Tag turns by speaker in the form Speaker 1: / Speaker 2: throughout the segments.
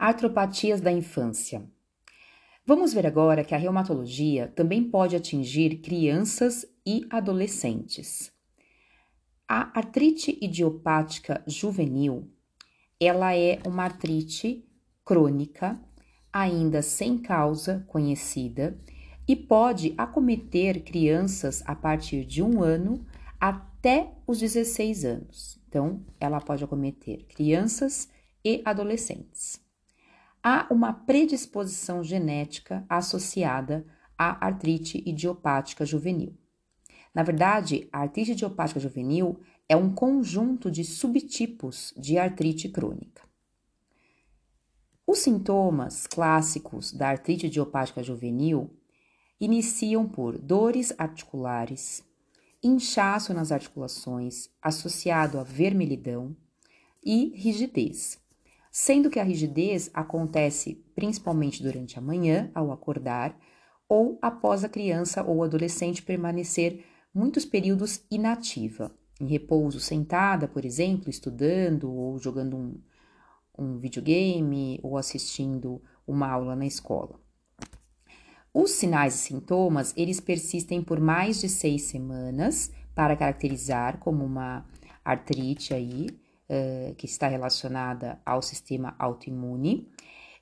Speaker 1: Artropatias da infância. Vamos ver agora que a reumatologia também pode atingir crianças e adolescentes. A artrite idiopática juvenil, ela é uma artrite crônica, ainda sem causa conhecida, e pode acometer crianças a partir de um ano até os 16 anos. Então, ela pode acometer crianças e adolescentes há uma predisposição genética associada à artrite idiopática juvenil. Na verdade, a artrite idiopática juvenil é um conjunto de subtipos de artrite crônica. Os sintomas clássicos da artrite idiopática juvenil iniciam por dores articulares, inchaço nas articulações associado a vermelhidão e rigidez sendo que a rigidez acontece principalmente durante a manhã, ao acordar, ou após a criança ou adolescente permanecer muitos períodos inativa, em repouso sentada, por exemplo, estudando ou jogando um, um videogame ou assistindo uma aula na escola. Os sinais e sintomas, eles persistem por mais de seis semanas para caracterizar como uma artrite aí, uh, que está relacionada ao sistema autoimune.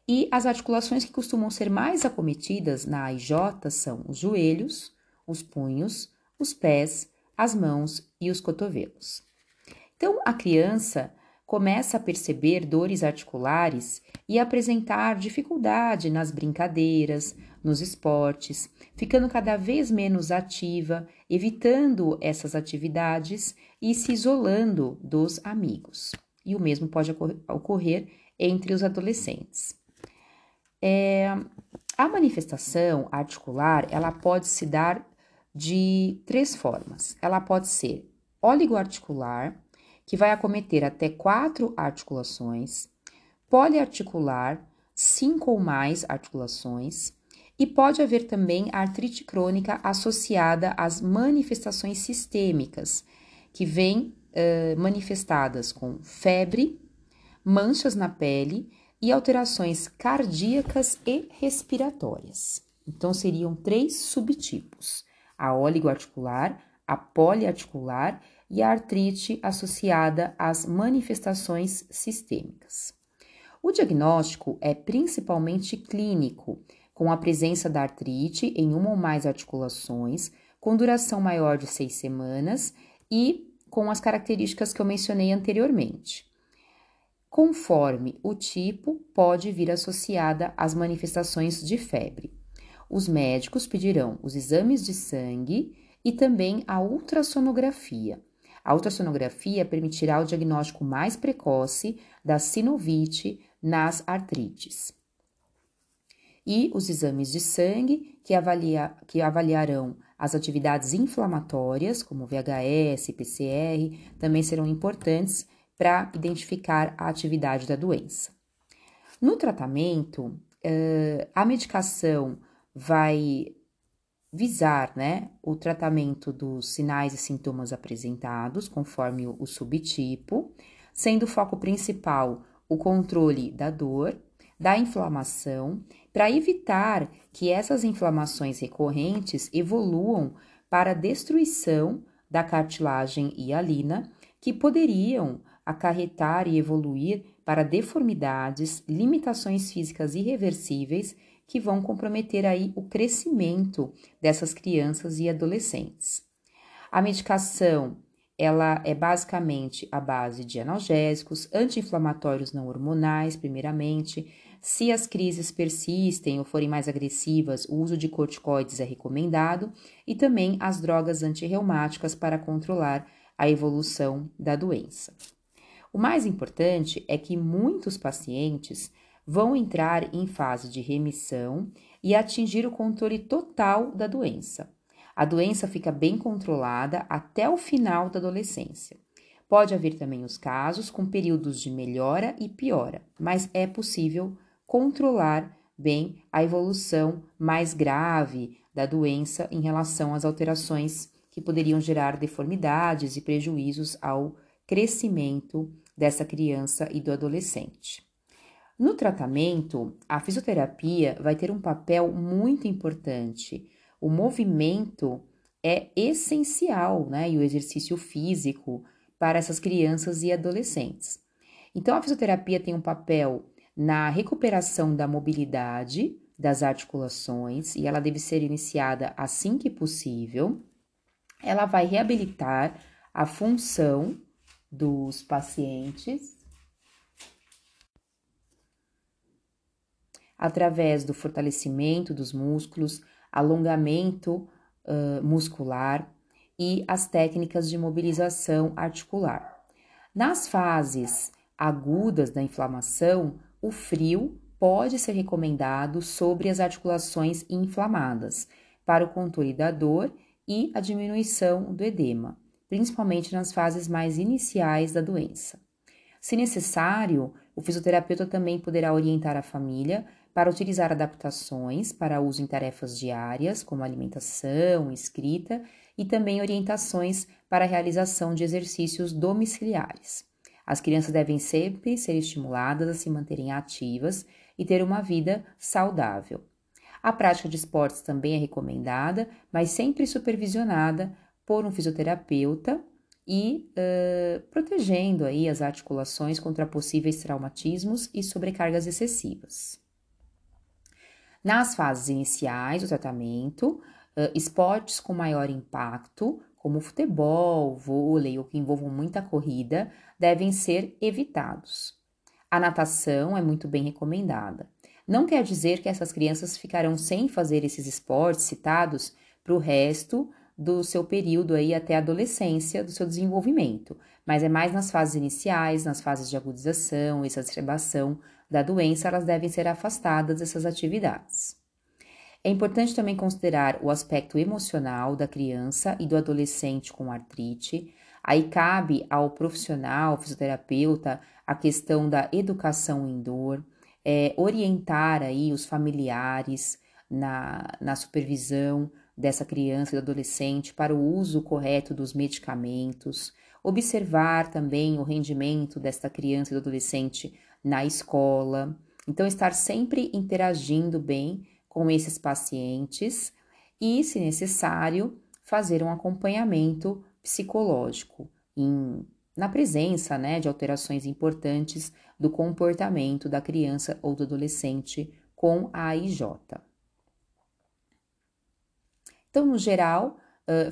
Speaker 1: E as articulações que costumam ser mais acometidas na AIJ são os joelhos, os punhos, os pés, as mãos e os cotovelos. Então, a criança começa a perceber dores articulares e apresentar dificuldade nas brincadeiras, nos esportes, ficando cada vez menos ativa, evitando essas atividades e se isolando dos amigos. E o mesmo pode ocorrer entre os adolescentes. É, a manifestação articular ela pode se dar de três formas. Ela pode ser oligoarticular, que vai acometer até quatro articulações, poliarticular, cinco ou mais articulações, e pode haver também artrite crônica associada às manifestações sistêmicas, que vêm uh, manifestadas com febre, manchas na pele e alterações cardíacas e respiratórias. Então, seriam três subtipos: a oligoarticular, a poliarticular e a artrite associada às manifestações sistêmicas. O diagnóstico é principalmente clínico, com a presença da artrite em uma ou mais articulações, com duração maior de seis semanas e com as características que eu mencionei anteriormente. Conforme o tipo, pode vir associada às manifestações de febre. Os médicos pedirão os exames de sangue e também a ultrassonografia. A ultrassonografia permitirá o diagnóstico mais precoce da sinovite nas artrites. E os exames de sangue, que, avalia, que avaliarão as atividades inflamatórias, como VHS, PCR, também serão importantes para identificar a atividade da doença. No tratamento, a medicação vai visar né, o tratamento dos sinais e sintomas apresentados, conforme o, subtipo, sendo o foco principal o controle da dor, da inflamação para evitar que essas inflamações recorrentes evoluam para a destruição da cartilagem hialina, que poderiam acarretar e evoluir para deformidades, limitações físicas irreversíveis que vão comprometer aí o crescimento dessas crianças e adolescentes. A medicação ela é basicamente a base de analgésicos, anti-inflamatórios não hormonais, primeiramente, se as crises persistem ou forem mais agressivas, o uso de corticoides é recomendado e também as drogas antirreumáticas para controlar a evolução da doença. O mais importante é que muitos pacientes vão entrar em fase de remissão e atingir o controle total da doença. A doença fica bem controlada até o final da adolescência. Pode haver também os casos com períodos de melhora e piora, mas é possível controlar bem a evolução mais grave da doença em relação às alterações que poderiam gerar deformidades e prejuízos ao crescimento dessa criança e do adolescente. No tratamento, a fisioterapia vai ter um papel muito importante. O movimento é essencial, né? E o exercício físico para essas crianças e adolescentes. Então, a fisioterapia tem um papel na recuperação da mobilidade das articulações e ela deve ser iniciada assim que possível. Ela vai reabilitar a função dos pacientes através do fortalecimento dos músculos, alongamento uh, muscular e as técnicas de mobilização articular. Nas fases agudas da inflamação, o frio pode ser recomendado sobre as articulações inflamadas para o controle da dor e a diminuição do edema, principalmente nas fases mais iniciais da doença. Se necessário, o fisioterapeuta também poderá orientar a família para utilizar adaptações para uso em tarefas diárias, como alimentação, escrita, e também orientações para a realização de exercícios domiciliares. As crianças devem sempre ser estimuladas a se manterem ativas e ter uma vida saudável. A prática de esportes também é recomendada, mas sempre supervisionada por um fisioterapeuta e uh, protegendo aí as articulações contra possíveis traumatismos e sobrecargas excessivas. Nas fases iniciais do tratamento, esportes com maior impacto, como futebol, vôlei ou que envolvam muita corrida, devem ser evitados. A natação é muito bem recomendada. Não quer dizer que essas crianças ficarão sem fazer esses esportes citados para o resto do seu período aí até a adolescência, do seu desenvolvimento, mas é mais nas fases iniciais, nas fases de agudização, exacerbação da doença, elas devem ser afastadas dessas atividades. É importante também considerar o aspecto emocional da criança e do adolescente com artrite. Aí cabe ao profissional, fisioterapeuta, a questão da educação em dor, é, orientar aí os familiares na, na supervisão dessa criança e do adolescente para o uso correto dos medicamentos, observar também o rendimento desta criança e do adolescente na escola. Então, estar sempre interagindo bem com esses pacientes e, se necessário, fazer um acompanhamento psicológico em, na presença né, de alterações importantes do comportamento da criança ou do adolescente com a AIJ. Então, no geral,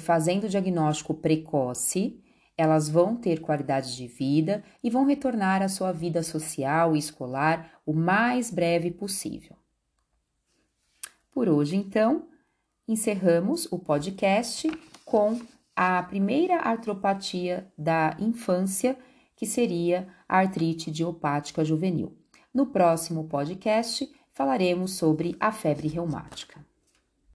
Speaker 1: fazendo o diagnóstico precoce, elas vão ter qualidade de vida e vão retornar à sua vida social e escolar o mais breve possível. Por hoje, então, encerramos o podcast com a primeira artropatia da infância, que seria a artrite idiopática juvenil. No próximo podcast, falaremos sobre a febre reumática.